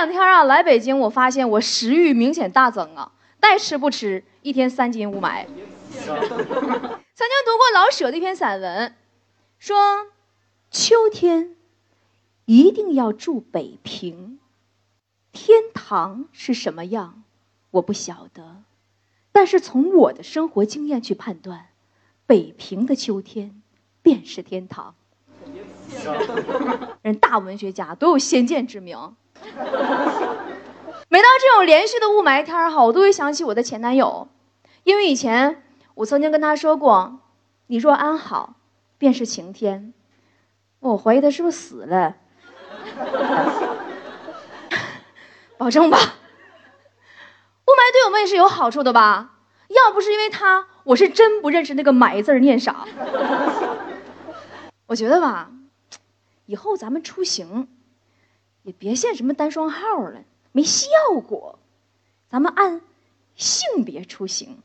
两天啊，来北京，我发现我食欲明显大增啊，带吃不吃，一天三斤雾霾。曾经读过老舍的一篇散文，说秋天一定要住北平，天堂是什么样，我不晓得，但是从我的生活经验去判断，北平的秋天便是天堂。人大文学家都有先见之明。每到这种连续的雾霾天儿哈，我都会想起我的前男友，因为以前我曾经跟他说过：“你若安好，便是晴天。”我怀疑他是不是死了？保证吧。雾霾对我们也是有好处的吧？要不是因为他，我是真不认识那个“霾”字念啥。我觉得吧。以后咱们出行，别限什么单双号了，没效果。咱们按性别出行，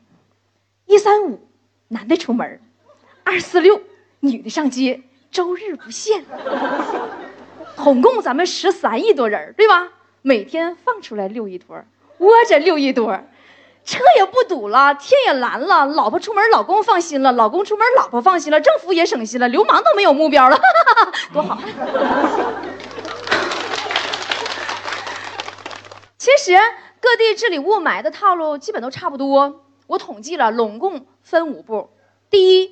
一三五男的出门，二四六女的上街，周日不限。统共咱们十三亿多人，对吧？每天放出来六一多，窝着六一多。车也不堵了，天也蓝了，老婆出门老公放心了，老公出门老婆放心了，政府也省心了，流氓都没有目标了，多好！其实各地治理雾霾的套路基本都差不多，我统计了，拢共分五步：第一，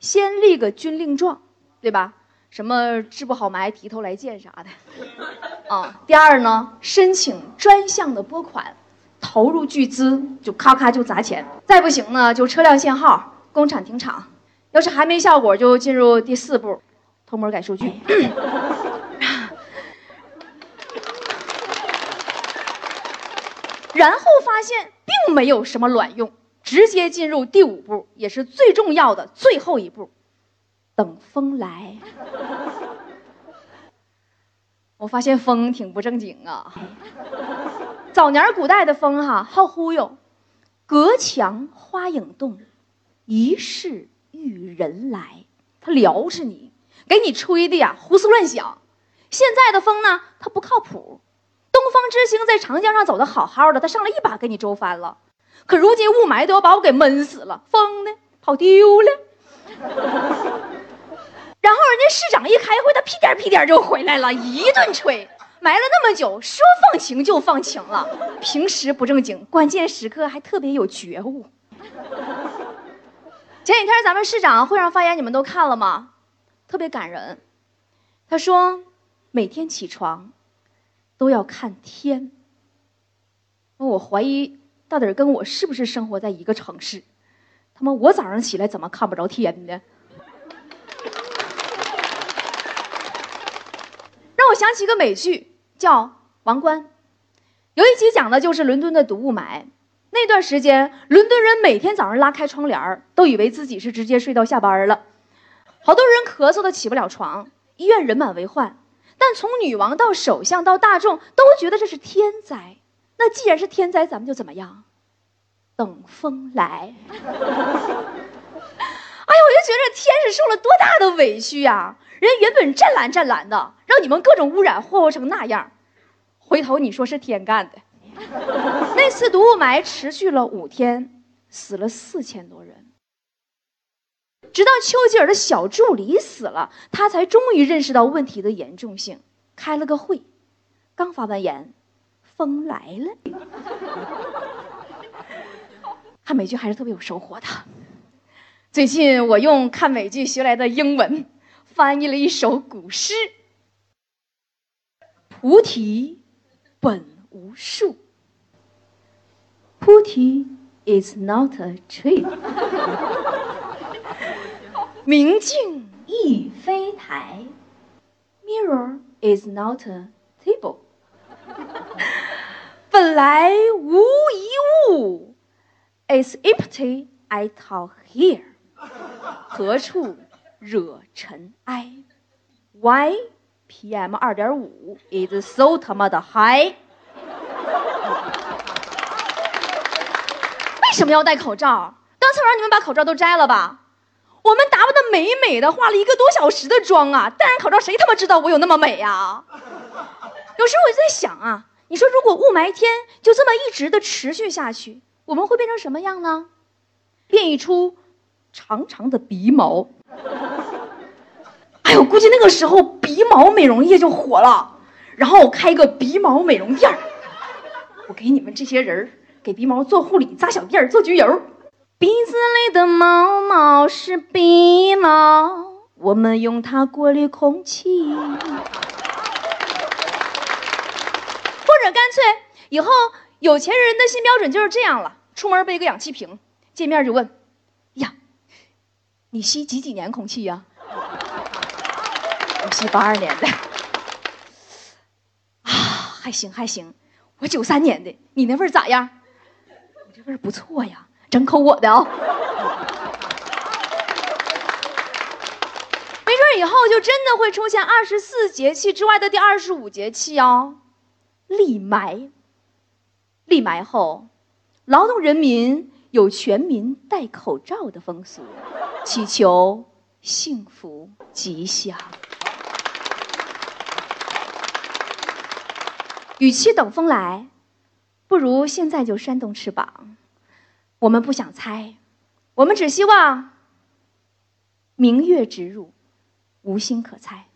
先立个军令状，对吧？什么治不好霾提头来见啥的，啊。第二呢，申请专项的拨款。投入巨资就咔咔就砸钱，再不行呢就车辆限号、工厂停厂。要是还没效果，就进入第四步，偷摸改数据。然后发现并没有什么卵用，直接进入第五步，也是最重要的最后一步，等风来。我发现风挺不正经啊。早年古代的风哈好忽悠，隔墙花影动，疑是玉人来。他撩着你，给你吹的呀胡思乱想。现在的风呢，它不靠谱。东方之星在长江上走的好好的，他上来一把给你周翻了。可如今雾霾都要把我给闷死了，风呢跑丢了。然后人家市长一开会，他屁颠屁颠就回来了，一顿吹。埋了那么久，说放晴就放晴了。平时不正经，关键时刻还特别有觉悟。前几天咱们市长会上发言，你们都看了吗？特别感人。他说，每天起床都要看天。我怀疑到底跟我是不是生活在一个城市？他妈，我早上起来怎么看不着天呢？让我想起一个美剧。叫《王冠》，有一集讲的就是伦敦的毒雾霾。那段时间，伦敦人每天早上拉开窗帘都以为自己是直接睡到下班了。好多人咳嗽的起不了床，医院人满为患。但从女王到首相到大众，都觉得这是天灾。那既然是天灾，咱们就怎么样？等风来。哎呀，我就觉得天是受了多大的委屈呀！人原本湛蓝湛蓝的，让你们各种污染祸祸成那样，回头你说是天干的。那次毒雾霾持续了五天，死了四千多人。直到丘吉尔的小助理死了，他才终于认识到问题的严重性，开了个会，刚发完言，风来了。看美剧还是特别有收获的。最近我用看美剧学来的英文。翻译了一首古诗：“菩提本无树。菩提 is not a tree。明镜亦非台。Mirror is not a table。本来无一物，is empty I talk here。何处？”惹尘埃，Why PM 二点五 is so 他妈的 high？为什么要戴口罩？刚才我让你们把口罩都摘了吧。我们打扮的美美的，化了一个多小时的妆啊，戴上口罩谁他妈知道我有那么美呀？有时候我就在想啊，你说如果雾霾天就这么一直的持续下去，我们会变成什么样呢？变异出长长的鼻毛。哎呦，估计那个时候鼻毛美容液就火了，然后我开个鼻毛美容店我给你们这些人给鼻毛做护理、扎小辫儿、做焗油。鼻子里的毛毛是鼻毛，我们用它过滤空气。或者干脆以后有钱人的新标准就是这样了：出门背个氧气瓶，见面就问：“呀，你吸几几年空气呀？”我吸八二年的。啊，还行还行，我九三年的，你那味儿咋样？我这味儿不错呀。整口我的啊，没准以后就真的会出现二十四节气之外的第二十五节气哦，立埋。立埋后，劳动人民有全民戴口罩的风俗，祈求幸福吉祥。与其等风来，不如现在就扇动翅膀。我们不想猜，我们只希望明月直入，无心可猜。